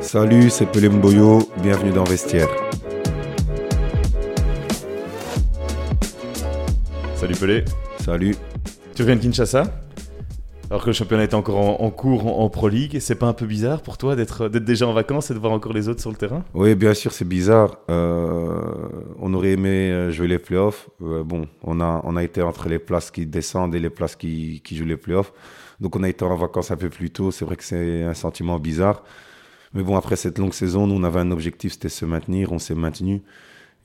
Salut, c'est Pelé Mboyo, bienvenue dans Vestiaire. Salut Pelé. Salut. Tu reviens de Kinshasa? Alors que le championnat est encore en, cours en, Pro League, c'est pas un peu bizarre pour toi d'être déjà en vacances et de voir encore les autres sur le terrain? Oui, bien sûr, c'est bizarre. Euh, on aurait aimé euh, jouer les playoffs. Euh, bon, on a, été entre les places qui descendent et les places qui, qui jouent les playoffs. Donc on a été en vacances un peu plus tôt. C'est vrai que c'est un sentiment bizarre. Mais bon, après cette longue saison, nous, on avait un objectif, c'était se maintenir. On s'est maintenu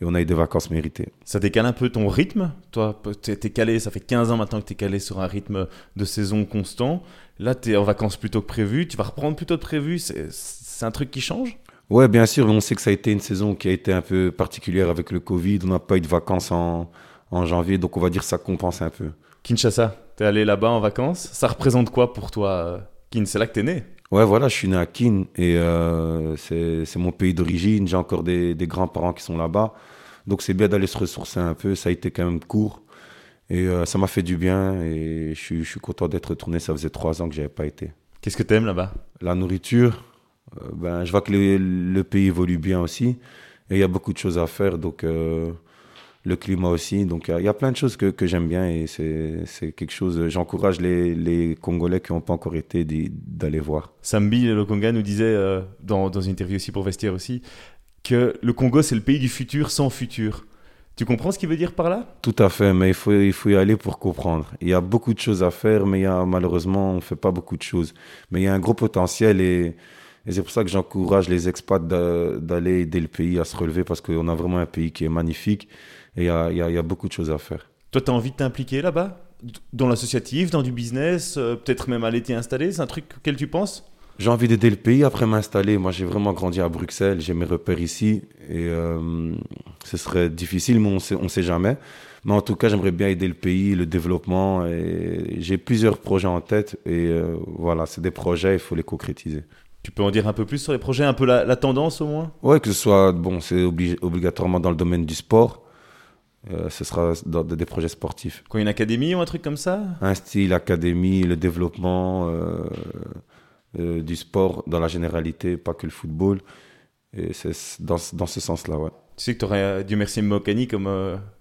et on a eu des vacances méritées. Ça décale un peu ton rythme Toi, tu es calé, ça fait 15 ans maintenant que tu es calé sur un rythme de saison constant. Là, tu es en vacances plutôt que prévu. Tu vas reprendre plutôt que prévu. C'est un truc qui change? Ouais, bien sûr. On sait que ça a été une saison qui a été un peu particulière avec le Covid. On n'a pas eu de vacances en, en janvier, donc on va dire que ça compense un peu. Kinshasa, tu es allé là-bas en vacances. Ça représente quoi pour toi, euh, Kin? C'est là que tu es né Ouais, voilà, je suis né à Kin et euh, c'est mon pays d'origine. J'ai encore des, des grands-parents qui sont là-bas. Donc c'est bien d'aller se ressourcer un peu. Ça a été quand même court. Et euh, ça m'a fait du bien et je suis, je suis content d'être retourné. Ça faisait trois ans que j'avais pas été. Qu'est-ce que tu aimes là-bas? La nourriture. Euh, ben, je vois que le, pays évolue bien aussi. Et il y a beaucoup de choses à faire. Donc le climat aussi. Donc il y, a plein de choses que, que j'aime bien et c'est quelque chose. J'encourage les, les, Congolais qui n'ont pas encore été d'aller voir. Sambi le Conga nous disait euh, dans, dans, une interview aussi pour Vestiaire aussi que le Congo c'est le pays du futur sans futur. Tu comprends ce qu'il veut dire par là? Tout à fait, mais il faut, il faut y aller pour comprendre. Il y a beaucoup de choses à faire, mais il y a, malheureusement, on ne fait pas beaucoup de choses. Mais il y a un gros potentiel et, et c'est pour ça que j'encourage les expats d'aller aider le pays à se relever parce qu'on a vraiment un pays qui est magnifique et il y a, y a, beaucoup de choses à faire. Toi, tu as envie de t'impliquer là-bas? Dans l'associatif, dans du business, euh, peut-être même aller t'y installer? C'est un truc auquel tu penses? J'ai envie d'aider le pays après m'installer. Moi, j'ai vraiment grandi à Bruxelles, j'ai mes repères ici et euh, ce serait difficile, mais on sait, ne sait jamais. Mais en tout cas, j'aimerais bien aider le pays, le développement. Et j'ai plusieurs projets en tête. Et euh, voilà, c'est des projets, il faut les concrétiser. Tu peux en dire un peu plus sur les projets, un peu la, tendance au moins? Ouais, que ce soit, bon, c'est obligatoirement dans le domaine du sport. Euh, ce sera dans des projets sportifs. Quoi, une académie ou un truc comme ça? Un style, académie, le développement euh, euh, du sport dans la généralité, pas que le football. Et c'est dans, dans, ce sens-là, ouais. Tu sais que tu aurais dû remercier Mokani comme,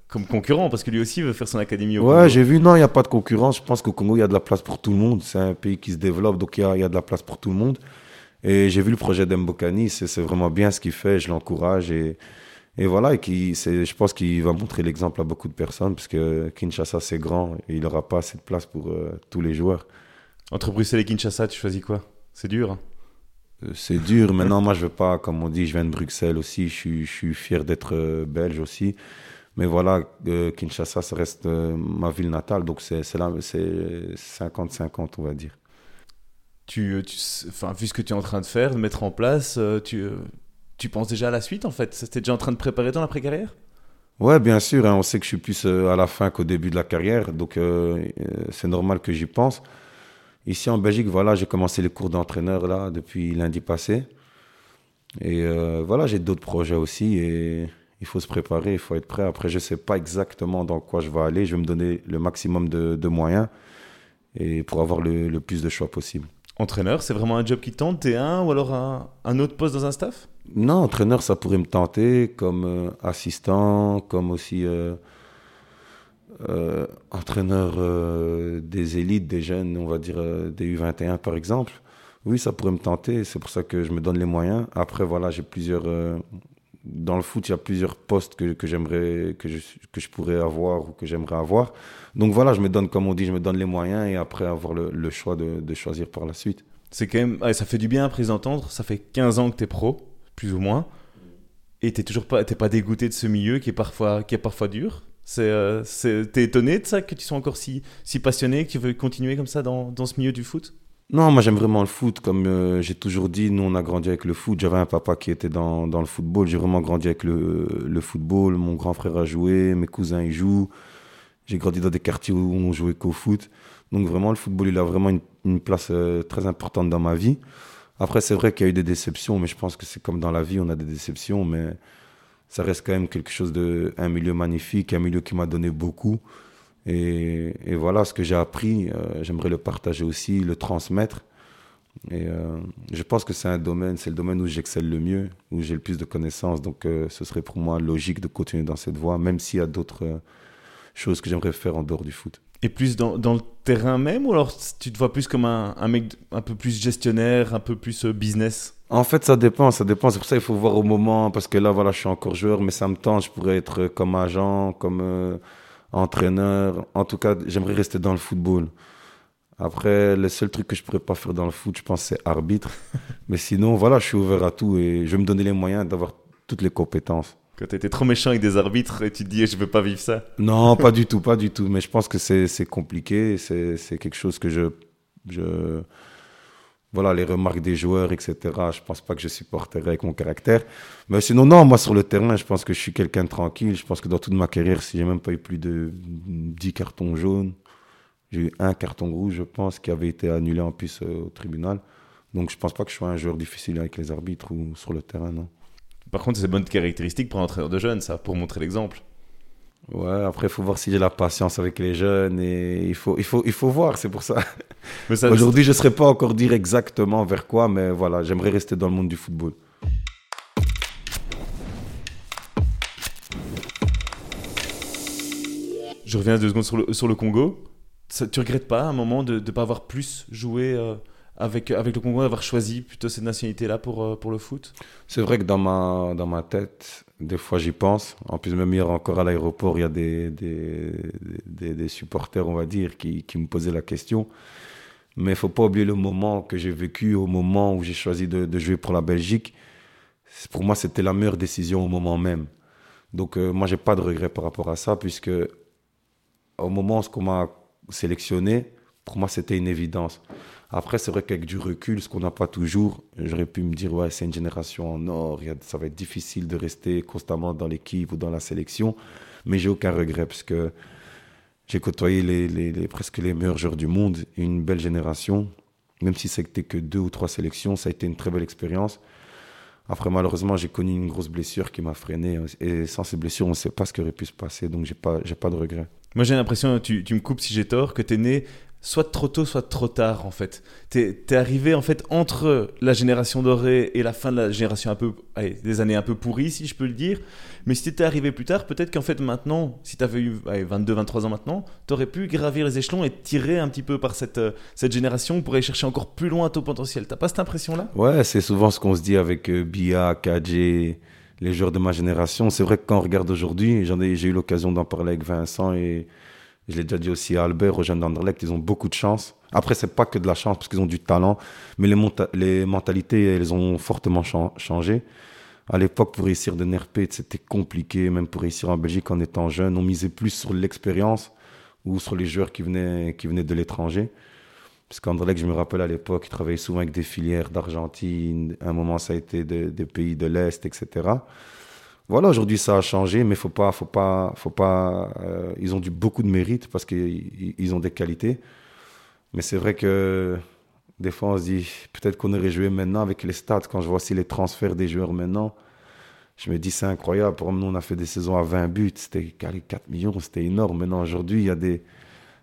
comme concurrent, parce que lui aussi veut faire son académie au Ouais, j'ai vu, non, il n'y a pas de concurrence. Je pense qu'au Congo, il y a de la place pour tout le monde. C'est un pays qui se développe, donc il y a, y a, de la place pour tout le monde. Et j'ai vu le projet d'Mbokani, c'est vraiment bien ce qu'il fait, je l'encourage. Et et voilà, et qui, je pense qu'il va montrer l'exemple à beaucoup de personnes, parce que Kinshasa, c'est grand, et il n'aura pas assez de place pour euh, tous les joueurs. Entre Bruxelles et Kinshasa, tu choisis quoi? C'est dur hein? Euh, C'est dur. Maintenant, moi, je veux pas, comme on dit, je viens de Bruxelles aussi, je suis, je suis fier d'être euh, belge aussi. Mais voilà, Kinshasa, ça reste ma ville natale, donc c'est 50-50, on va dire. Tu, tu, enfin, vu ce que tu es en train de faire, de mettre en place, tu, tu penses déjà à la suite en fait? C'était déjà en train de préparer ton après-carrière? Ouais, bien sûr. Hein. on sait que je suis plus euh, à la fin qu'au début de la carrière, donc euh, euh, c'est normal que j'y pense. Ici en Belgique, voilà, j'ai commencé les cours d'entraîneur là depuis lundi passé. Et voilà, j'ai d'autres projets aussi et il faut se préparer, il faut être prêt. Après, je ne sais pas exactement dans quoi je vais aller. Je vais me donner le maximum de, moyens et pour avoir le, le, plus de choix possible. Entraîneur, c'est vraiment un job qui tente? T1 ou alors un, un autre poste dans un staff? Non, entraîneur, ça pourrait me tenter comme euh, assistant, comme aussi euh, euh, entraîneur des élites, des jeunes, on va dire des U21 par exemple. Oui, ça pourrait me tenter, c'est pour ça que je me donne les moyens. Après, voilà, j'ai plusieurs. dans le foot, il y a plusieurs postes que, que j'aimerais, que je, que je pourrais avoir ou que j'aimerais avoir. Donc voilà, je me donne, comme on dit, je me donne les moyens et après avoir le, choix de, choisir par la suite. C'est quand même, ça fait du bien à d'entendre. Ça fait 15 ans que tu es pro plus ou moins. Et t'es toujours pas, pas dégoûté de ce milieu qui est parfois, qui est parfois dur. C'est, euh, t'es étonné de ça que tu sois encore si, si passionné, que tu veux continuer comme ça dans, dans ce milieu du foot? Non, moi j'aime vraiment le foot. Comme euh, j'ai toujours dit, nous on a grandi avec le foot. J'avais un papa qui était dans, dans le football. J'ai vraiment grandi avec le, le, football. Mon grand frère a joué, mes cousins y jouent. J'ai grandi dans des quartiers où on jouait qu'au foot. Donc vraiment, le football, il a vraiment une, une place euh, très importante dans ma vie. Après, c'est vrai qu'il y a eu des déceptions, mais je pense que c'est comme dans la vie, on a des déceptions, mais ça reste quand même quelque chose de, un milieu magnifique, un milieu qui m'a donné beaucoup. Et, voilà, ce que j'ai appris, euh, j'aimerais le partager aussi, le transmettre. Et euh, je pense que c'est un domaine, c'est le domaine où j'excelle le mieux, où j'ai le plus de connaissances. Donc euh, ce serait pour moi logique de continuer dans cette voie, même s'il y a d'autres choses que j'aimerais faire en dehors du foot. Et plus dans, dans le terrain même, ou alors tu te vois plus comme un, un mec un peu plus gestionnaire, un peu plus euh, business? En fait, ça dépend, ça dépend. C'est pour ça qu'il faut voir au moment, parce que là, voilà, je suis encore joueur, mais ça me tente. Je pourrais être comme agent, comme euh, entraîneur. En tout cas, j'aimerais rester dans le football. Après, le seul truc que je pourrais pas faire dans le foot, je pense, c'est arbitre. mais sinon, voilà, je suis ouvert à tout et je vais me donner les moyens d'avoir toutes les compétences. Quand tu étais trop méchant avec des arbitres et tu te dis je veux pas vivre ça. Non, pas du tout, pas du tout. Mais je pense que c'est compliqué. C'est quelque chose que je, je. Voilà, les remarques des joueurs, etc. Je pense pas que je supporterai avec mon caractère. Mais sinon, non, moi sur le terrain, je pense que je suis quelqu'un de tranquille. Je pense que dans toute ma carrière, si j'ai même pas eu plus de 10 cartons jaunes, j'ai eu un carton rouge, je pense, qui avait été annulé en plus euh, au tribunal. Donc je pense pas que je sois un joueur difficile avec les arbitres ou sur le terrain, non. Par contre, c'est bonne caractéristique pour un entraîneur de jeunes, ça, pour montrer l'exemple. Ouais, après, il faut voir si j'ai la patience avec les jeunes et il faut, il faut, il faut voir, c'est pour ça. Aujourd'hui, je ne saurais pas encore dire exactement vers quoi, mais voilà, j'aimerais rester dans le monde du football. Je reviens deux secondes sur le, sur le Congo. Ça, tu regrettes pas à un moment de ne pas avoir plus joué euh, avec, avec le Congo, d'avoir choisi plutôt cette nationalité-là pour, euh, pour le foot C'est vrai que dans ma, dans ma tête, des fois j'y pense. En plus, même hier encore à l'aéroport, il y a des, des, des, des supporters, on va dire, qui, qui me posaient la question. Mais il ne faut pas oublier le moment que j'ai vécu, au moment où j'ai choisi de, de jouer pour la Belgique. Pour moi, c'était la meilleure décision au moment même. Donc, euh, moi, j'ai pas de regret par rapport à ça, puisque au moment où on m'a sélectionné, pour moi, c'était une évidence. Après, c'est vrai qu'avec du recul, ce qu'on n'a pas toujours, j'aurais pu me dire, ouais, c'est une génération en or, ça va être difficile de rester constamment dans l'équipe ou dans la sélection, mais j'ai aucun regret, parce que j'ai côtoyé les, presque les meilleurs joueurs du monde, une belle génération, même si c'était que deux ou trois sélections, ça a été une très belle expérience. Après, malheureusement, j'ai connu une grosse blessure qui m'a freiné, et sans ces blessures, on ne sait pas ce qui aurait pu se passer, donc pas, j'ai pas de regret. Moi, j'ai l'impression, tu, tu me coupes si j'ai tort, que tu es né soit trop tôt, soit trop tard, en fait. Tu es, arrivé, en fait, entre la génération dorée et la fin de la génération un peu... Des années un peu pourries, si je peux le dire. Mais si tu étais arrivé plus tard, peut-être qu'en fait, maintenant, si tu avais eu allez, 22, 23 ans maintenant, tu aurais pu gravir les échelons et tirer un petit peu par cette, euh, cette génération pour aller chercher encore plus loin ton potentiel. T'as pas cette impression-là? Ouais, c'est souvent ce qu'on se dit avec euh, Bia, KJ, les joueurs de ma génération. C'est vrai que quand on regarde aujourd'hui, j'ai eu l'occasion d'en parler avec Vincent et je l'ai déjà dit aussi à Albert, aux jeunes d'Anderlecht, ils ont beaucoup de chance. Après, c'est pas que de la chance parce qu'ils ont du talent, mais les, mentalités, elles ont fortement chan- changé. À l'époque, pour réussir de Nerpet, c'était compliqué, même pour réussir en Belgique en étant jeune. On misait plus sur l'expérience ou sur les joueurs qui venaient, qui venaient de l'étranger. Parce qu'Anderlecht, je me rappelle à l'époque, ils travaillaient souvent avec des filières d'Argentine. À un moment, ça a été de- des pays de l'Est, etc. Voilà, aujourd'hui, ça a changé, mais faut pas, faut pas, faut pas. euh, ils ont du beaucoup de mérite parce qu'ils ils ont des qualités. Mais c'est vrai que des fois, on se dit peut-être qu'on aurait joué maintenant avec les stats. Quand je vois aussi les transferts des joueurs maintenant, je me dis c'est incroyable. Pour nous, on a fait des saisons à 20 buts, c'était allez, 4 millions, c'était énorme. Maintenant, aujourd'hui, il y a des,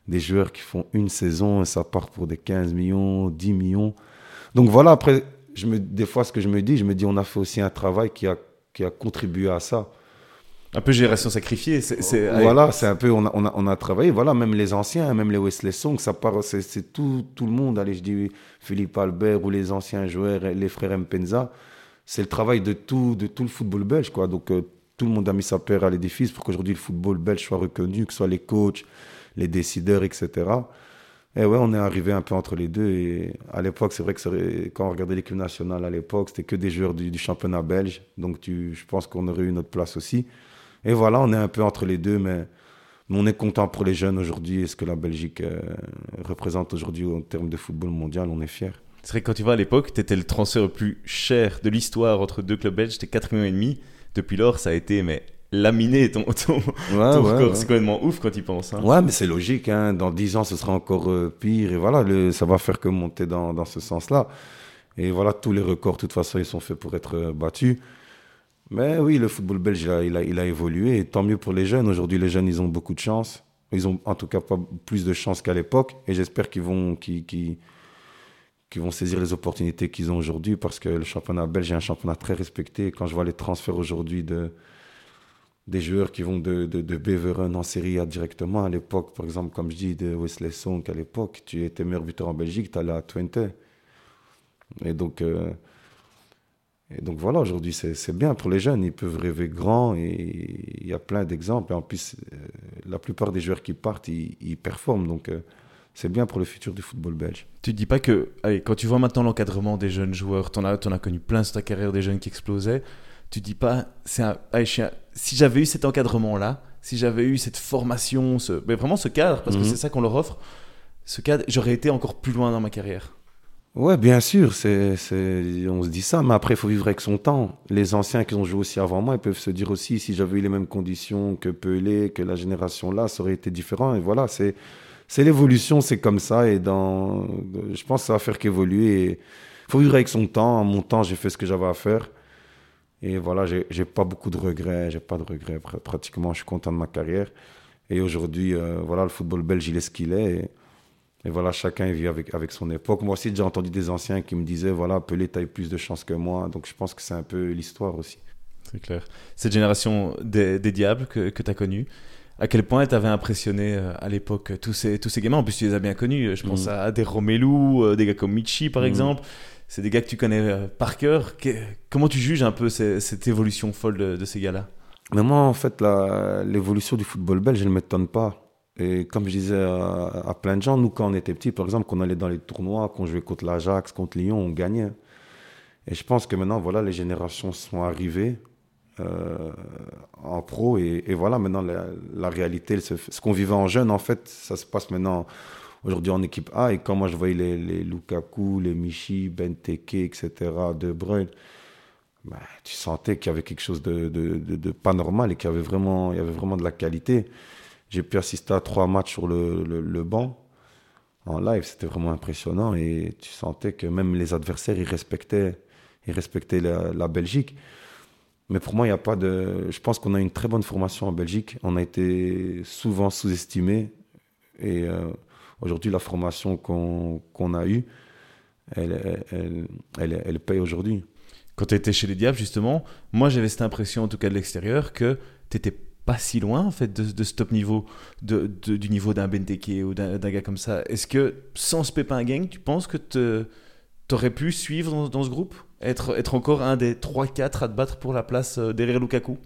des joueurs qui font une saison et ça part pour des 15 millions, 10 millions. Donc voilà, après, je me, des fois, ce que je me dis, je me dis, on a fait aussi un travail qui a, qui a contribué à ça. Un peu génération sacrifiée. c'est c'est- Voilà, c'est un peu, on a, on, a, on a travaillé, voilà, même les anciens, même les Wesley Song, ça part, c'est tout, tout le monde, allez, je dis Philippe Albert ou les anciens joueurs, les frères Mpenza, c'est le travail de tout, de tout le football belge, quoi. Donc, euh, tout le monde a mis sa pierre à l'édifice pour qu'aujourd'hui le football belge soit reconnu, que ce soit les coachs, les décideurs, etc. Et ouais, on est arrivé un peu entre les deux. Et à l'époque, c'est vrai que quand on regardait l'équipe nationale à l'époque, c'était que des joueurs du, championnat belge. Donc, je pense qu'on aurait eu notre place aussi. Et voilà, on est un peu entre les deux, mais, on est content pour les jeunes aujourd'hui et ce que la Belgique euh, représente aujourd'hui en termes de football mondial, on est fiers. C'est vrai que quand tu vas à l'époque, tu étais le transfert le plus cher de l'histoire entre deux clubs belges, c'était 4 millions et demi. Depuis lors, ça a été mais laminé ton, ton, Ouais, ton ouais. C'est complètement ouf quand tu y penses. hein. Ouais, mais c'est logique. Hein. Dans 10 ans, ce sera encore euh, pire. Et voilà, le, ça va faire que monter dans, dans ce sens-là. Et voilà, tous les records, de toute façon, ils sont faits pour être euh, battus. Mais oui, le football belge, il a, il a, il a évolué. Et tant mieux pour les jeunes. Aujourd'hui, les jeunes, ils ont beaucoup de chance. Ils ont en tout cas pas plus de chance qu'à l'époque. Et j'espère qu'ils vont, qu'ils, qu'ils, qu'ils vont saisir les opportunités qu'ils ont aujourd'hui parce que le championnat belge est un championnat très respecté. Quand je vois les transferts aujourd'hui de, des joueurs qui vont de, de, Beveren en Série A directement, à l'époque, par exemple, comme je dis, de Wesley Song, à l'époque, tu étais meilleur buteur en Belgique, tu allais à Twente. Et donc, euh, et donc voilà, aujourd'hui, c'est bien pour les jeunes. Ils peuvent rêver grand et il y a plein d'exemples. En plus, euh, la plupart des joueurs qui partent, ils, ils performent. Donc, euh, c'est bien pour le futur du football belge. Tu te dis pas que, allez, quand tu vois maintenant l'encadrement des jeunes joueurs, tu en, en as connu plein sur ta carrière des jeunes qui explosaient, tu dis pas, c'est un, allez, je suis un- si j'avais eu cet encadrement-là, si j'avais eu cette formation, ce, mais vraiment ce cadre, parce Mhm. que c'est ça qu'on leur offre, ce cadre, j'aurais été encore plus loin dans ma carrière. Ouais, bien sûr, c'est, on se dit ça, mais après, il faut vivre avec son temps. Les anciens qui ont joué aussi avant moi, ils peuvent se dire aussi, si j'avais eu les mêmes conditions que Pelé, que la génération là, ça aurait été différent. Et voilà, c'est, c'est l'évolution, c'est comme ça. Et dans, je pense que ça va faire qu'évoluer. Il faut vivre avec son temps. En mon temps, j'ai fait ce que j'avais à faire. Et voilà, j'ai, pas beaucoup de regrets. J'ai pas de regrets. Pr- Pratiquement, je suis content de ma carrière. Et aujourd'hui, euh, voilà, le football belge, il est ce qu'il est. Et, et voilà, chacun vit avec, avec son époque. Moi aussi, j'ai entendu des anciens qui me disaient, voilà, Pelé, t'as eu plus de chance que moi. Donc, je pense que c'est un peu l'histoire aussi. C'est clair. Cette génération des, des diables que, que tu as connue, à quel point elle t'avait impressionné euh, à l'époque, tous ces, tous ces gamins? En plus, tu les as bien connus. Je pense Mhm. à des Romelu, euh, des gars comme Michi, par Mhm. exemple. C'est des gars que tu connais euh, par cœur. Comment tu juges un peu cette évolution folle de, ces gars-là? Mais moi, en fait, l'évolution du football belge, elle ne m'étonne pas. Et comme je disais à, plein de gens, nous, quand on était petits, par exemple, qu'on allait dans les tournois, qu'on jouait contre l'Ajax, contre Lyon, on gagnait. Et je pense que maintenant, voilà, les générations sont arrivées euh, en pro. Et, voilà, maintenant, la, réalité, ce qu'on vivait en jeune, en fait, ça se passe maintenant aujourd'hui en équipe A. Et quand moi, je voyais les, Lukaku, les Michi, Benteke, etc., De Bruyne, bah, tu sentais qu'il y avait quelque chose de, de, pas normal et qu'il y avait vraiment, de la qualité. J'ai pu assister à trois matchs sur le, banc en live, c'était vraiment impressionnant et tu sentais que même les adversaires, ils respectaient, la Belgique. Mais pour moi, il n'y a pas de. Je pense qu'on a une très bonne formation en Belgique. On a été souvent sous-estimé. Et euh, aujourd'hui, la formation qu'on a eue, elle, elle, elle, elle paye aujourd'hui. Quand tu étais chez les Diables, justement, moi j'avais cette impression, en tout cas de l'extérieur, que tu pas si loin en fait de, de ce top niveau, de, de- du niveau d'un Benteke ou d'un gars comme ça. Est-ce que sans ce Pépin Gang, tu penses que tu aurais pu suivre dans, dans ce groupe? Être, être encore un des 3-4 à te battre pour la place euh, derrière Lukaku?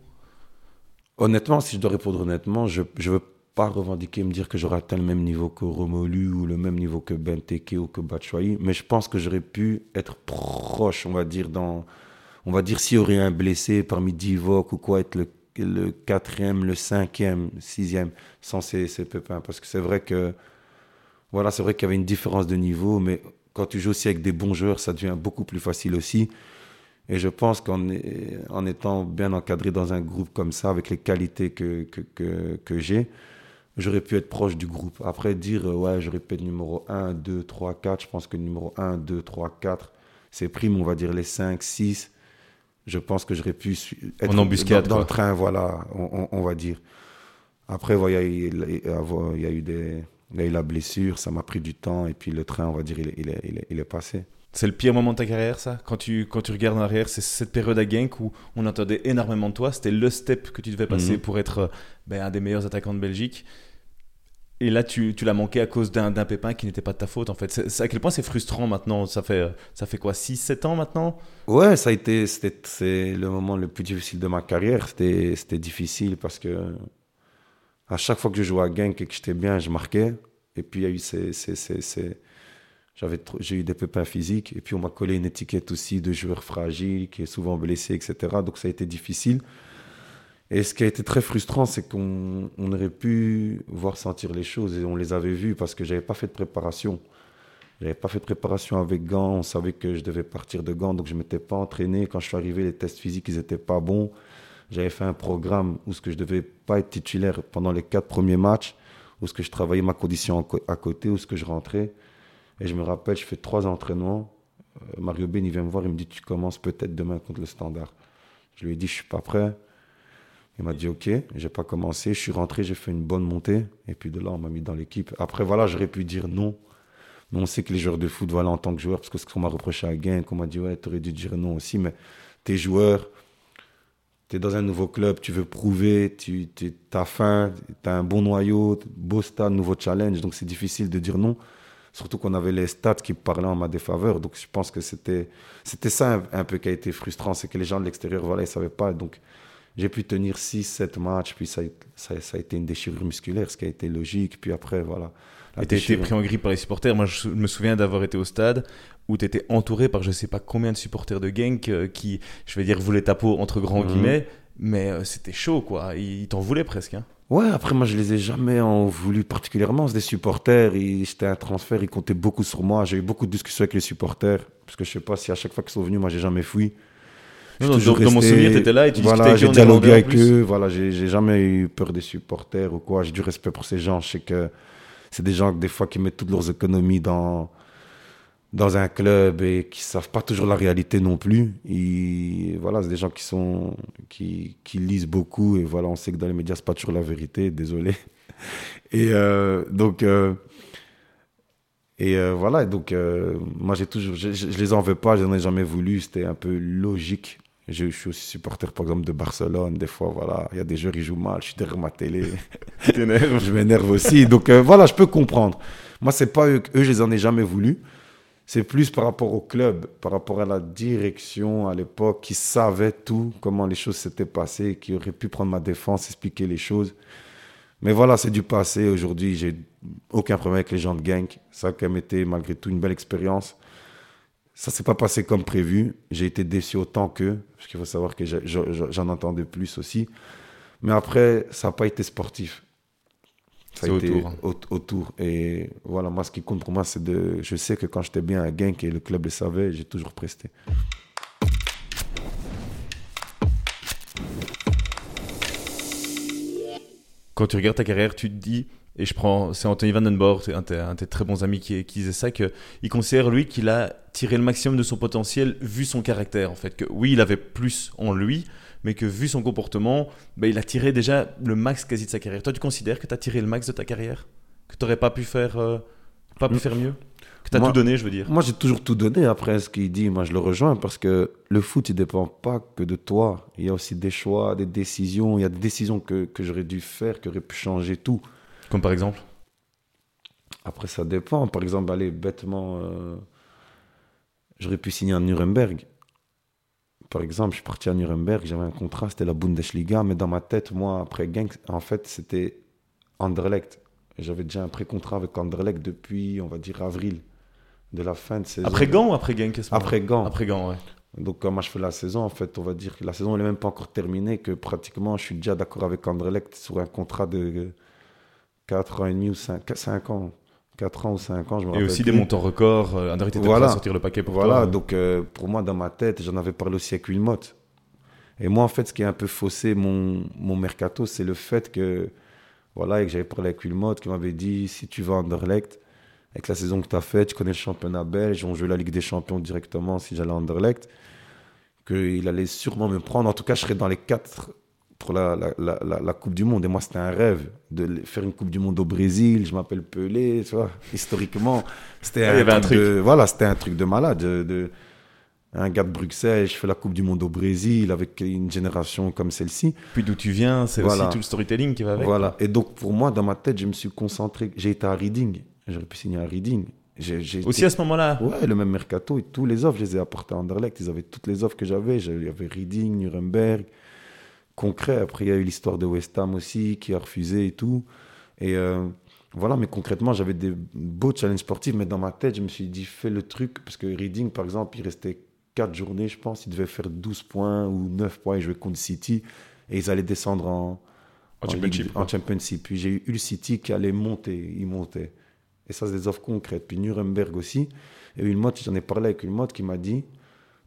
Honnêtement, si je dois répondre honnêtement, je ne veux pas revendiquer me dire que j'aurais atteint le même niveau que Romelu ou le même niveau que Benteke ou que Batshuayi, mais je pense que j'aurais pu être proche, on va dire, dans, on va dire s'il y aurait un blessé parmi Divock ou quoi, être le, quatrième, le cinquième, sixième, sans ces, pépins. Parce que c'est vrai que, voilà, c'est vrai qu'il y avait une différence de niveau, mais quand tu joues aussi avec des bons joueurs, ça devient beaucoup plus facile aussi. Et je pense qu'en en étant bien encadré dans un groupe comme ça, avec les qualités que j'ai, j'aurais pu être proche du groupe. Après, dire, euh, ouais, j'aurais pu être numéro 1, 2, 3, 4, je pense que numéro 1, 2, 3, 4, c'est prime, on va dire les 5, 6. Je pense que j'aurais pu être En embuscade, dans, le train, voilà, on, on- on va dire. Après, il y a eu- il y a- il y a eu des... Il y a eu la blessure, ça m'a pris du temps, et puis le train, on va dire, il il est, il est, il est passé. C'est le pire moment de ta carrière, ça? Quand tu, quand tu regardes en arrière, c'est cette période à Genk où on entendait énormément de toi. C'était le step que tu devais passer Mhm. pour être euh, ben, un des meilleurs attaquants de Belgique. Et là, tu, tu l'as manqué à cause d'un pépin qui n'était pas de ta faute, en fait. À quel point c'est frustrant maintenant? Ça fait, euh, ça fait quoi? 6-7 ans maintenant? Ouais, ça a été, c'était, c'est le moment le plus difficile de ma carrière. C'était, c'était difficile parce que à chaque fois que je jouais à Genk et que j'étais bien, je marquais. Et puis il y a eu ces, ces, ces, ces- j'avais, j'ai eu des pépins physiques. Et puis on m'a collé une étiquette aussi de joueur fragile, qui est souvent blessé, etc. Donc ça a été difficile. Et ce qui a été très frustrant, c'est qu'on on aurait pu voir sentir les choses et on les avait vues parce que j'avais pas fait de préparation. J'avais pas fait de préparation avec Gand. On savait que je devais partir de Gand, donc je m'étais pas entraîné. Quand je suis arrivé, les tests physiques, ils étaient pas bons. J'avais fait un programme où ce que je devais pas être titulaire pendant les quatre premiers matchs, où ce que je travaillais ma condition à côté, où ce que je rentrais. Et je me rappelle, je fais trois entraînements. Euh, Mario Ben, il vient me voir, il me dit, tu commences peut-être demain contre le Standard. Je lui ai dit, je suis pas prêt. Il m'a dit ok, j'ai pas commencé, je suis rentré, j'ai fait une bonne montée, et puis de là on m'a mis dans l'équipe. Après voilà, j'aurais pu dire non, mais on sait que les joueurs de foot, voilà, en tant que joueur, parce que ce qu'on m'a reproché à Gain, qu'on m'a dit ouais, t'aurais dû dire non aussi, mais t'es joueur, t'es dans un nouveau club, tu veux prouver, tu as faim, t'as un bon noyau, beau stade, nouveau challenge, donc c'est difficile de dire non. Surtout qu'on avait les stats qui parlaient en ma défaveur. Donc je pense que c'était c'était ça un, peu qui a été frustrant, c'est que les gens de l'extérieur, voilà, ils savaient pas. Donc j'ai pu tenir 6, 7 matchs, puis ça, ça, ça, a été une déchirure musculaire, ce qui a été logique. Puis après, voilà. Et tu été pris en grippe par les supporters. Moi, je me souviens d'avoir été au stade où tu étais entouré par je sais pas combien de supporters de Genk euh, qui, je vais dire, voulaient ta peau entre grands mhm. guillemets, mais euh, c'était chaud, quoi. Ils t'en voulaient presque. Hein. Ouais, après, moi, je les ai jamais en voulu particulièrement. C'est des supporters. C'était un transfert. Ils comptaient beaucoup sur moi. J'ai eu beaucoup de discussions avec les supporters. Parce que je sais pas si à chaque fois qu'ils sont venus, moi, j'ai jamais fui. Non, dans, dans mon souvenir, tu étais là et tu voilà, j'ai dialogué avec eux. Voilà, j'ai jamais eu peur des supporters ou quoi. J'ai du respect pour ces gens. Je sais que c'est des gens, des fois, qui mettent toutes leurs économies dans, dans un club et qui savent pas toujours la réalité non plus. Et voilà, c'est des gens qui sont qui, qui, lisent beaucoup et voilà, on sait que dans les médias c'est pas toujours la vérité, désolé. Et euh, donc euh, et euh, voilà, donc moi j'ai toujours je, je, les en veux pas, je n'en ai jamais voulu, c'était un peu logique. Je, je, suis aussi supporter par exemple de Barcelone, des fois voilà, il y a des joueurs qui jouent mal, je suis derrière ma télé. je m'énerve aussi. Donc voilà, je peux comprendre. Moi c'est pas eux, eux je les en ai jamais voulu. C'est plus par rapport au club, par rapport à la direction à l'époque, qui savait tout, comment les choses s'étaient passées, qui aurait pu prendre ma défense, expliquer les choses. Mais voilà, c'est du passé. Aujourd'hui, j'ai aucun problème avec les gens de Genk. Ça a quand même été, malgré tout, une belle expérience. Ça s'est pas passé comme prévu. J'ai été déçu autant qu'eux, parce qu'il faut savoir que j'en entendais plus aussi. Mais après, ça n'a pas été sportif. Ça a été autour. autour. Et voilà, moi, ce qui compte pour moi, c'est de. Je sais que quand j'étais bien à Genk et le club le savait, j'ai toujours presté. Quand tu regardes ta carrière, tu te dis, et je prends, c'est Anthony Vandenborg, un, un de tes très bons amis qui, qui disait ça, qu'il considère lui qu'il a tiré le maximum de son potentiel vu son caractère en fait. Que oui, il avait plus en lui, mais que vu son comportement, bah, il a tiré déjà le max quasi de sa carrière. Toi, tu considères que tu as tiré le max de ta carrière? Que tu n'aurais pas pu faire, euh, pas pu faire mieux? Que tu as tout donné, je veux dire Moi, j'ai toujours tout donné. Après, ce qu'il dit, moi, je le rejoins parce que le foot, il ne dépend pas que de toi. Il y a aussi des choix, des décisions. Il y a des décisions que, que j'aurais dû faire, qui auraient pu changer tout. Comme par exemple? Après, ça dépend. Par exemple, allez, bêtement, euh, j'aurais pu signer à Nuremberg par exemple, je suis parti à Nuremberg, j'avais un contrat, c'était la Bundesliga, mais dans ma tête, moi, après Genk, en fait, c'était Anderlecht. J'avais déjà un pré-contrat avec Anderlecht depuis, on va dire, avril de la fin de saison. Après Gand ou après Genk Après Gand. Après Gand, ouais. Donc, quand moi je fais la saison, en fait, on va dire que la saison n'est même pas encore terminée, que pratiquement, je suis déjà d'accord avec Anderlecht sur un contrat de 4 ans et demi ou 5, 5 ans. 4 ans ou 5 ans, je me Et aussi des montants records, euh, était voilà. sortir le paquet pour voilà, toi. donc euh, pour moi, dans ma tête, j'en avais parlé aussi avec Wilmot. Et moi, en fait, ce qui a un peu faussé mon, mon mercato, c'est le fait que, voilà, que j'avais parlé avec Wilmot, qui m'avait dit, si tu vas à Anderlecht, avec la saison que tu as faite, tu connais le championnat belge, on joue la Ligue des Champions directement si j'allais à Anderlecht, qu'il allait sûrement me prendre. En tout cas, je serais dans les 4 pour la, la, la, Coupe du Monde. Et moi, c'était un rêve de faire une Coupe du Monde au Brésil. Je m'appelle Pelé, tu vois. Historiquement, c'était un, un, truc de, voilà, c'était un truc de malade. De, un gars de Bruxelles, je fais la Coupe du Monde au Brésil avec une génération comme celle-ci. Puis d'où tu viens, c'est aussi tout le storytelling qui va avec. Voilà. Et donc, pour moi, dans ma tête, je me suis concentré. J'ai été à Reading. J'aurais pu signer à Reading. Aussi à ce moment-là Ouais, le même mercato. Et tous les offres, je les ai apportés à Anderlecht. Ils avaient toutes les offres que j'avais. Il y avait Reading, Nuremberg concret. Après, il y a eu l'histoire de West Ham aussi, qui a refusé et tout. Et euh, voilà, mais concrètement, j'avais des beaux challenges sportifs, mais dans ma tête, je me suis dit, fais le truc, parce que Reading, par exemple, il restait 4 journées, je pense, il devait faire 12 points ou 9 points, et jouer contre City, et ils allaient descendre en, en, championship, en championship. Puis j'ai eu Hull City qui allait monter, il montait. Et ça, c'est des offres concrètes. Puis Nuremberg aussi. Et une mode, j'en ai parlé avec une mode qui m'a dit,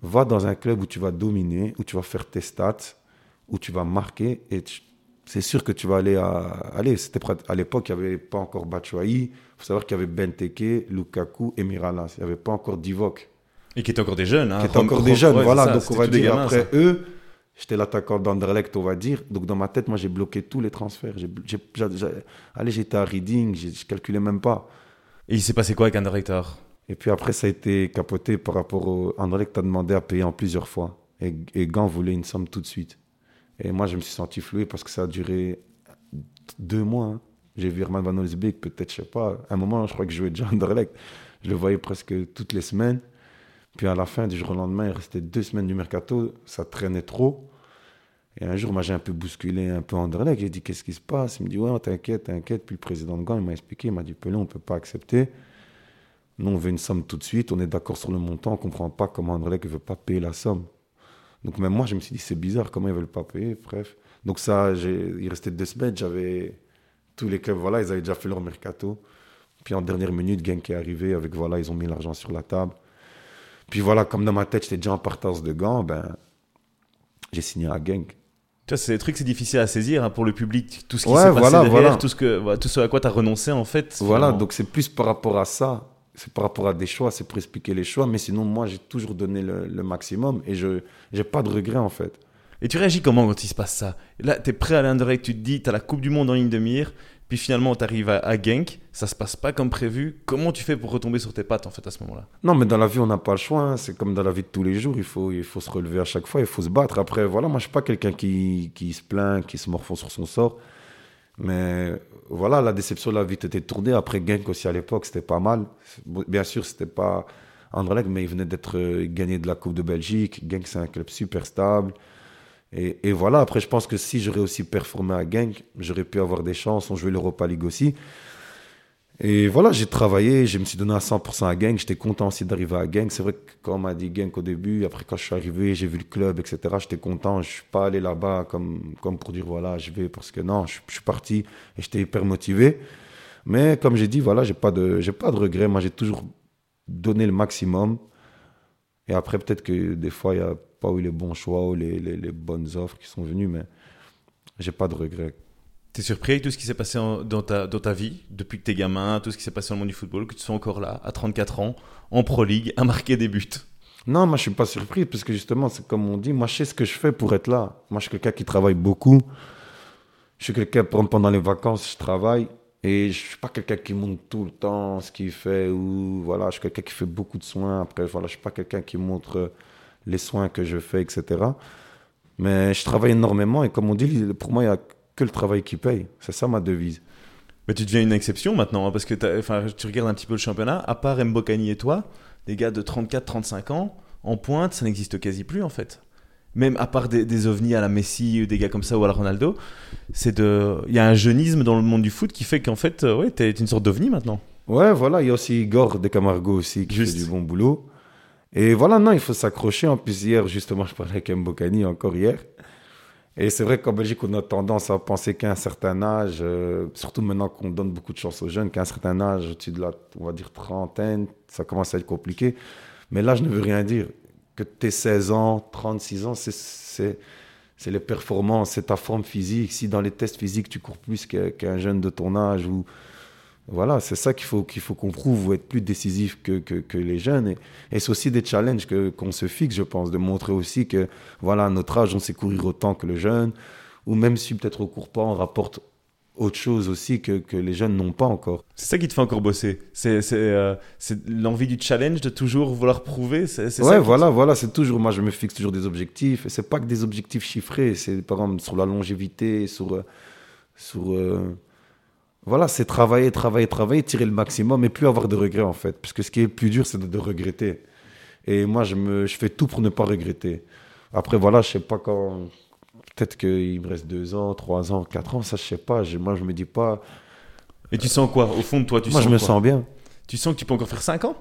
va dans un club où tu vas dominer, où tu vas faire tes stats, où tu vas marquer et c'est sûr que tu vas aller à. Allez, c'était à l'époque, il n'y avait pas encore Batshuayi. Il faut savoir qu'il y avait Benteke, Lukaku et Miralas. Il n'y avait pas encore Divock. Et qui étaient encore des jeunes. Hein, qui étaient encore des jeunes, voilà. donc on va dire, après eux, J'étais l'attaquant d'Anderlecht, on va dire. Donc dans ma tête, moi, j'ai bloqué tous les transferts. J'ai, j'ai- j'ai- j'ai- allez, j'étais à Reading, je calculais même pas. Et il s'est passé quoi avec Anderlecht alors? Et puis après, ça a été capoté par rapport au Anderlecht a demandé à payer en plusieurs fois. Et, et Gant voulait une somme tout de suite. Et moi, je me suis senti floué parce que ça a duré deux mois. hein. J'ai vu Herman Van Olsbeek, peut-être, je sais pas. À un moment, je crois que je jouais déjà Anderlecht. Je le voyais presque toutes les semaines. Puis à la fin, du jour au lendemain, il restait deux semaines du mercato. Ça traînait trop. Et un jour, moi, j'ai un peu bousculé un peu Anderlecht. J'ai dit, qu'est-ce qui se passe? Il me dit, ouais, t'inquiète, t'inquiète. Puis le président de Gand, il m'a expliqué. Il m'a dit, Pelé, on ne peut pas accepter. Nous, on veut une somme tout de suite. On est d'accord sur le montant. On ne comprend pas comment Anderlecht ne veut pas payer la somme. Donc même moi, je me suis dit, c'est bizarre, comment ils veulent pas payer, bref. Donc ça, il restait deux semaines, j'avais tous les clubs, voilà, ils avaient déjà fait leur mercato. Puis en dernière minute, Genk est arrivé avec, voilà, ils ont mis l'argent sur la table. Puis voilà, comme dans ma tête, j'étais déjà en partance de Gand, ben, j'ai signé à Genk. Tu vois, c'est des trucs, c'est difficile à saisir hein, pour le public. Tout ce qui Ouais, s'est passé derrière, voilà. tout, ce que, tout ce à quoi tu as renoncé en fait. Voilà, finalement. donc c'est plus par rapport à ça, c'est par rapport à des choix, c'est pour expliquer les choix, mais sinon, moi, j'ai toujours donné le, le maximum et je n'ai pas de regrets, en fait. Et tu réagis comment quand il se passe ça? Là, tu es prêt à aller en direct, tu te dis, tu as la Coupe du Monde en ligne de mire, puis finalement, tu arrives à, à Genk, ça se passe pas comme prévu. Comment tu fais pour retomber sur tes pattes en fait à ce moment-là? Non, mais dans la vie, on n'a pas le choix. hein. C'est comme dans la vie de tous les jours. Il faut, il faut se relever à chaque fois. Il faut se battre. Après, voilà, moi, je suis pas quelqu'un qui, qui se plaint, qui se morfond sur son sort. Mais voilà, la déception la vie était tournée. Après, Genk aussi à l'époque, c'était pas mal. Bien sûr, c'était pas Anderlecht, mais il venait d'être euh, gagné de la Coupe de Belgique. Genk, c'est un club super stable. Et, et voilà, après, je pense que si j'aurais aussi performé à Genk, j'aurais pu avoir des chances. On jouait l'Europa League aussi. Et voilà, j'ai travaillé, je me suis donné à 100% à Genk. J'étais content aussi d'arriver à Genk. C'est vrai que quand on m'a dit Genk au début, après quand je suis arrivé, j'ai vu le club, etc. J'étais content. Je suis pas allé là-bas comme, comme pour dire voilà, je vais parce que non, je, suis parti et j'étais hyper motivé. Mais comme j'ai dit, voilà, j'ai pas de, pas de regrets. Moi, j'ai toujours donné le maximum. Et après, peut-être que des fois, il n'y a pas eu les bons choix ou les, les, les bonnes offres qui sont venues, mais j'ai pas de regrets. Tu es surpris avec tout ce qui s'est passé dans, ta, dans ta vie, depuis que t'es gamin, tout ce qui s'est passé dans le monde du football, que tu sois encore là, à 34 ans, en Pro League, à marquer des buts Non, moi je suis pas surpris parce que justement, c'est comme on dit, moi je sais ce que je fais pour être là. Moi je suis quelqu'un qui travaille beaucoup. Je suis quelqu'un, pendant les vacances, je travaille et je suis pas quelqu'un qui montre tout le temps ce qu'il fait ou voilà, je suis quelqu'un qui fait beaucoup de soins. Après, voilà, je suis pas quelqu'un qui montre les soins que je fais, etc. Mais je travaille énormément et comme on dit, pour moi, il y a que le travail qui paye. C'est ça ma devise. Mais tu deviens une exception maintenant, hein, parce que tu regardes un petit peu le championnat, à part Mbokani et toi, des gars de 34-35 ans, en pointe, ça n'existe quasi plus en fait. Même à part des, des ovnis à la Messi, ou des gars comme ça, ou à la Ronaldo, c'est de... il y a un jeunisme dans le monde du foot qui fait qu'en fait, euh, ouais, t'es une sorte d'ovni maintenant. Ouais, voilà, il y a aussi Igor de Camargo aussi qui Juste. fait du bon boulot. Et voilà, non, il faut s'accrocher. En plus, hier, justement, je parlais avec Mbokani encore hier. Et c'est vrai qu'en Belgique, on a tendance à penser qu'à un certain âge, euh, surtout maintenant qu'on donne beaucoup de chance aux jeunes, qu'à un certain âge, au-dessus de la, on va dire, trentaine, ça commence à être compliqué. Mais l'âge ne veut rien dire. Que tu aies 16 ans, 36 ans, c'est- les performances, c'est ta forme physique. Si dans les tests physiques, tu cours plus qu'un jeune de ton âge ou voilà, c'est ça qu'il faut qu'il faut qu'on prouve ou être plus décisif que, que, que les jeunes. Et, et c'est aussi des challenges que qu'on se fixe, je pense, de montrer aussi que voilà, à notre âge, on sait courir autant que le jeune, ou même si peut-être on court pas, on rapporte autre chose aussi que, que les jeunes n'ont pas encore. C'est ça qui te fait encore bosser. C'est c'est, euh, l'envie du challenge, de toujours vouloir prouver. C'est ça Ouais, voilà, voilà, c'est toujours, moi je me fixe toujours des objectifs. Et c'est pas que des objectifs chiffrés, c'est par exemple sur la longévité, sur. euh, sur euh, voilà, c'est travailler, travailler, travailler, tirer le maximum et plus avoir de regrets en fait. Parce que ce qui est le plus dur, c'est de, de regretter. Et moi, je, me, je fais tout pour ne pas regretter. Après, voilà, je sais pas quand. Peut-être qu'il me reste deux ans, trois ans, quatre ans, ça je sais pas. Je- moi, je me dis pas. Et tu sens quoi? Au fond de toi, tu moi, sens je me quoi? sens bien. Tu sens que tu peux encore faire 5 ans?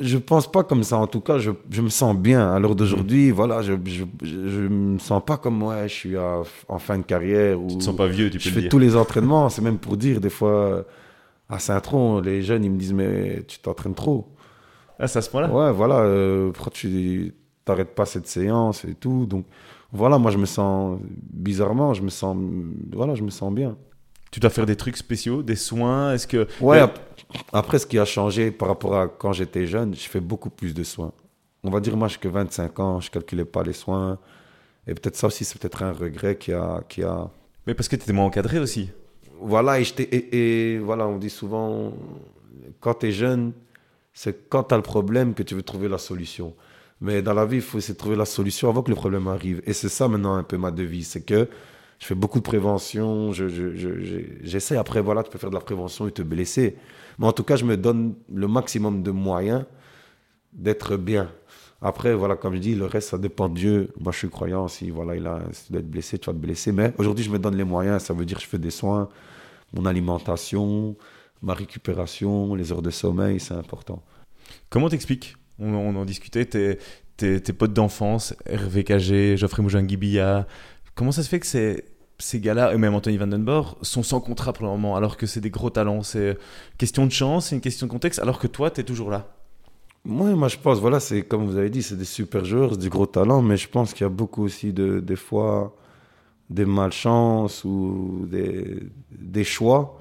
Je pense pas comme ça. En tout cas, je, je me sens bien. À l'heure d'aujourd'hui, voilà, je, je, je, me sens pas comme ouais, je suis à- en fin de carrière. Ou, Tu te sens pas vieux, tu peux je le fais dire. tous les entraînements. C'est même pour dire, des fois, à Saint-Tron, les jeunes, ils me disent, mais tu t'entraînes trop. Ah, c'est à ce point-là? Ouais, voilà, euh, pourquoi tu t'arrêtes pas cette séance et tout. Donc, voilà, moi, je me sens, bizarrement, je me sens, voilà, je me sens bien. Tu dois faire des trucs spéciaux, des soins Est-ce que. Ouais, Mais- ap- après, ce qui a changé par rapport à quand j'étais jeune, je fais beaucoup plus de soins. On va dire, moi, j'ai que 25 ans, je calculais pas les soins. Et peut-être ça aussi, c'est peut-être un regret qui a, qui a. Mais parce que tu étais moins encadré aussi. Voilà, et, et, et voilà, on dit souvent, quand tu es jeune, c'est quand tu as le problème que tu veux trouver la solution. Mais dans la vie, il faut essayer de trouver la solution avant que le problème arrive. Et c'est ça maintenant un peu ma devise, c'est que je fais beaucoup de prévention, j'essaie. Je, je, Après, voilà, tu peux faire de la prévention et te blesser. Mais en tout cas, je me donne le maximum de moyens d'être bien. Après, voilà, comme je dis, le reste, ça dépend de Dieu. Moi, je suis croyant. Si, voilà, il a, si tu dois être blessé, tu vas te blesser. Mais aujourd'hui, je me donne les moyens. Ça veut dire que je fais des soins, mon alimentation, ma récupération, les heures de sommeil, c'est important. Comment t'expliques? On, en discutait, tes, tes, tes potes d'enfance, Hervé Cagé, Geoffrey Moujangibia. Comment ça se fait que ces, ces gars-là, et même Anthony Vandenborg, sont sans contrat pour le moment, alors que c'est des gros talents C'est question de chance, c'est une question de contexte, alors que toi, tu es toujours là moi, moi, je pense, voilà, c'est comme vous avez dit, c'est des super joueurs, des gros talents, mais je pense qu'il y a beaucoup aussi de, des fois, des malchances ou des, des choix.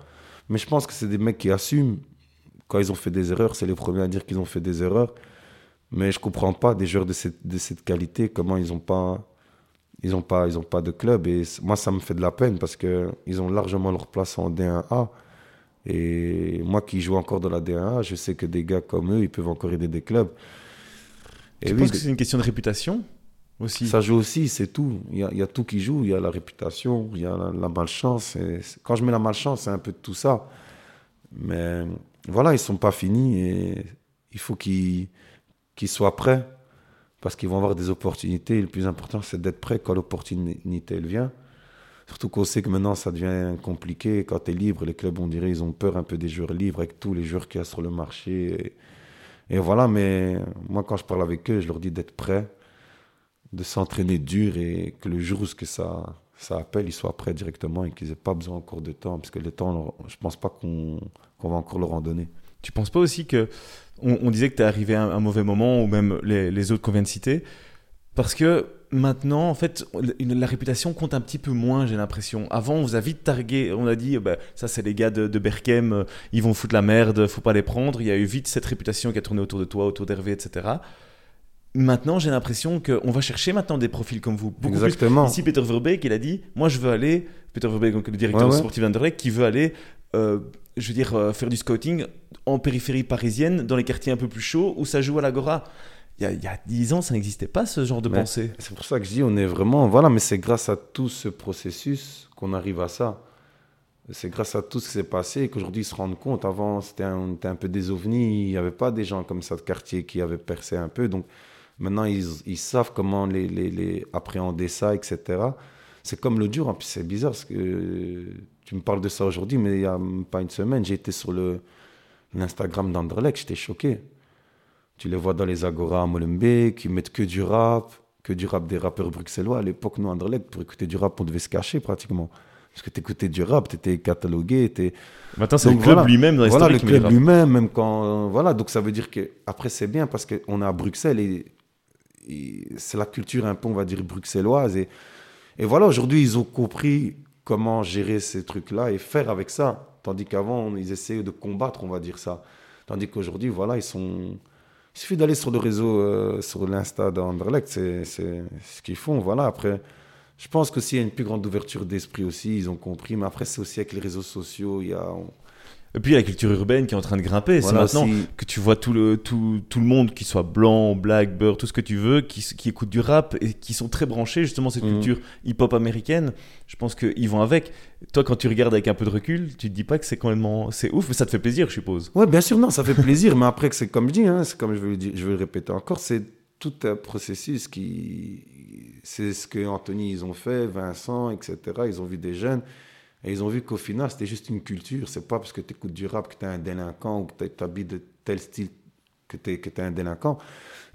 Mais je pense que c'est des mecs qui assument. Quand ils ont fait des erreurs, c'est les premiers à dire qu'ils ont fait des erreurs. Mais je comprends pas des joueurs de cette, de cette qualité, comment ils n'ont pas, ils ont pas, ils ont pas de club. Et moi, ça me fait de la peine parce qu'ils ont largement leur place en D1A. Et moi qui joue encore dans la D1A, je sais que des gars comme eux, ils peuvent encore aider des clubs. Et tu oui, penses que c'est une question de réputation aussi? Ça joue aussi, c'est tout. Il y, a, il y, a, tout qui joue. Il y a la réputation, il y a la, la malchance. Et quand je mets la malchance, c'est un peu de tout ça. Mais voilà, ils sont pas finis et il faut qu'ils qu soient prêts parce qu'ils vont avoir des opportunités. Et le plus important, c'est d'être prêt quand l'opportunité elle vient. Surtout qu'on sait que maintenant, ça devient compliqué. Quand tu es libre, les clubs, on dirait, ils ont peur un peu des joueurs libres avec tous les joueurs qu'il y a sur le marché. Et, voilà, mais moi, quand je parle avec eux, je leur dis d'être prêts, de s'entraîner dur et que le jour où que ça, ça appelle, ils soient prêts directement et qu'ils n'aient pas besoin encore de temps. Parce que le temps, je pense pas qu'on qu va encore leur en donner. Tu penses pas aussi que. On, on disait que tu es arrivé à un, mauvais moment, ou même les, les autres qu'on vient de citer, parce que maintenant, en fait, la réputation compte un petit peu moins, j'ai l'impression. Avant, on vous a vite targué, on a dit, bah, ça c'est les gars de, de Berkem, euh, ils vont foutre la merde, faut pas les prendre. Il y a eu vite cette réputation qui a tourné autour de toi, autour d'Hervé, etc. Maintenant, j'ai l'impression qu'on va chercher maintenant des profils comme vous. Beaucoup Exactement. Plus. Ici, Peter Verbeek, il a dit, moi je veux aller, Peter Verbeek, donc le directeur ouais, ouais. sportif d'Anderlecht, qui veut aller, euh, je veux dire, euh, faire du scouting en périphérie parisienne, dans les quartiers un peu plus chauds, où ça joue à l'Agora il y a dix ans, ça n'existait pas ce genre de mais pensée. C'est pour ça que je dis, on est vraiment. Voilà, mais c'est grâce à tout ce processus qu'on arrive à ça. C'est grâce à tout ce qui s'est passé qu'aujourd'hui ils se rendent compte. Avant, c'était un, un, peu des ovnis. Il n'y avait pas des gens comme ça de quartier qui avaient percé un peu. Donc maintenant, ils, ils savent comment les, les, les, appréhender ça, etc. C'est comme le dur. En plus, c'est bizarre parce que tu me parles de ça aujourd'hui, mais il n'y a pas une semaine, j'ai été sur l'Instagram d'Anderlecht. J'étais choqué. Tu les vois dans les agora à Molenbeek, qui mettent que du rap, que du rap des rappeurs bruxellois. À l'époque, nous, Anderlecht, pour écouter du rap, on devait se cacher pratiquement. Parce que tu écoutais du rap, tu étais catalogué. Étais... Maintenant, c'est le club voilà. lui-même dans Voilà, le club lui-même, même quand. Voilà, donc ça veut dire que après c'est bien parce qu'on est à Bruxelles et, et c'est la culture un peu, on va dire, bruxelloise. Et, et voilà, aujourd'hui, ils ont compris comment gérer ces trucs-là et faire avec ça. Tandis qu'avant, ils essayaient de combattre, on va dire ça. Tandis qu'aujourd'hui, voilà, ils sont il suffit d'aller sur le réseau, euh, sur l'Insta d'Anderlecht, c'est ce qu'ils font. Voilà, après, je pense qu'aussi il y a une plus grande ouverture d'esprit aussi, ils ont compris. Mais après, c'est aussi avec les réseaux sociaux, il y a. et puis la culture urbaine qui est en train de grimper. Voilà, c'est maintenant que tu vois tout le, tout, tout le monde, qui soit blanc, black, beurre, tout ce que tu veux, qui, qui écoute du rap et qui sont très branchés justement cette mmh. culture hip-hop américaine. Je pense qu'ils vont avec. Toi, quand tu regardes avec un peu de recul, tu te dis pas que c'est complètement. C'est ouf, mais ça te fait plaisir, je suppose. Ouais, bien sûr, non, ça fait plaisir. mais après, c'est comme je dis, hein, c'est comme je vais, le dire, je vais le répéter encore, c'est tout un processus qui. C'est ce que Anthony, ils ont fait, Vincent, etc. Ils ont vu des jeunes. Et ils ont vu qu'au final, c'était juste une culture. C'est pas parce que tu écoutes du rap que tu es un délinquant ou que tu habilles de tel style que tu es, es, un délinquant.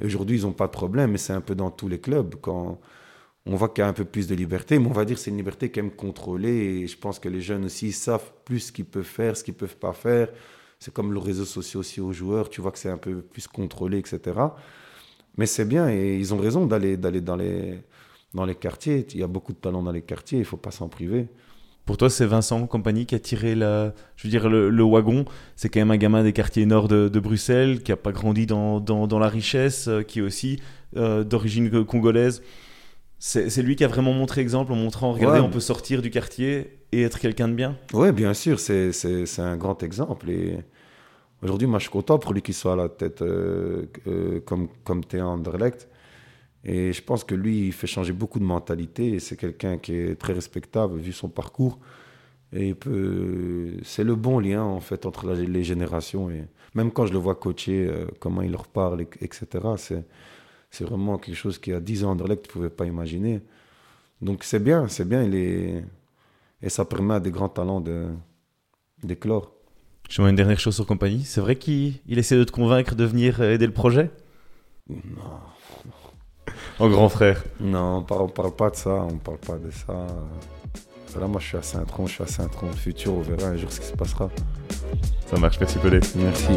Et aujourd'hui, ils n'ont pas de problème, mais c'est un peu dans tous les clubs. Quand on voit qu'il y a un peu plus de liberté, mais on va dire que c'est une liberté quand même contrôlée. Et je pense que les jeunes aussi savent plus ce qu'ils peuvent faire, ce qu'ils peuvent pas faire. C'est comme le réseau social aussi aux joueurs. Tu vois que c'est un peu plus contrôlé, etc. Mais c'est bien et ils ont raison d'aller d'aller dans les, dans les quartiers. Il y a beaucoup de talents dans les quartiers, il ne faut pas s'en priver. Pour toi, c'est Vincent compagnie qui a tiré la, je veux dire, le, le wagon. C'est quand même un gamin des quartiers nord de, de Bruxelles, qui n'a pas grandi dans, dans, dans, la richesse, euh, qui est aussi euh, d'origine congolaise. C'est lui qui a vraiment montré exemple en montrant, regardez, Ouais. on peut sortir du quartier et être quelqu'un de bien. Oui, bien sûr, c'est un grand exemple. Et aujourd'hui, moi, je suis content pour lui qu'il soit à la tête euh, euh, comme, comme t'es à Anderlecht. Et je pense que lui, il fait changer beaucoup de mentalité. C'est quelqu'un qui est très respectable vu son parcours. Et c'est le bon lien, en fait, entre la- les générations. Et même quand je le vois coacher, euh, comment il leur parle, et- etc., c'est c'est vraiment quelque chose qui, à 10 ans, Anderlecht, tu ne pouvais pas imaginer. Donc c'est bien, c'est bien. Il est... Et ça permet à des grands talents de d'éclore. Je vois une dernière chose sur compagnie. C'est vrai qu'il il essaie de te convaincre de venir euh, aider le projet? Non, En grand frère. non on parle, on parle pas de ça, on parle pas de ça. Là, moi, je suis à Saint-Tron, je suis à Saint-Tron. Le futur, on verra un jour ce qui se passera. Ça marche, merci Pelé. Merci.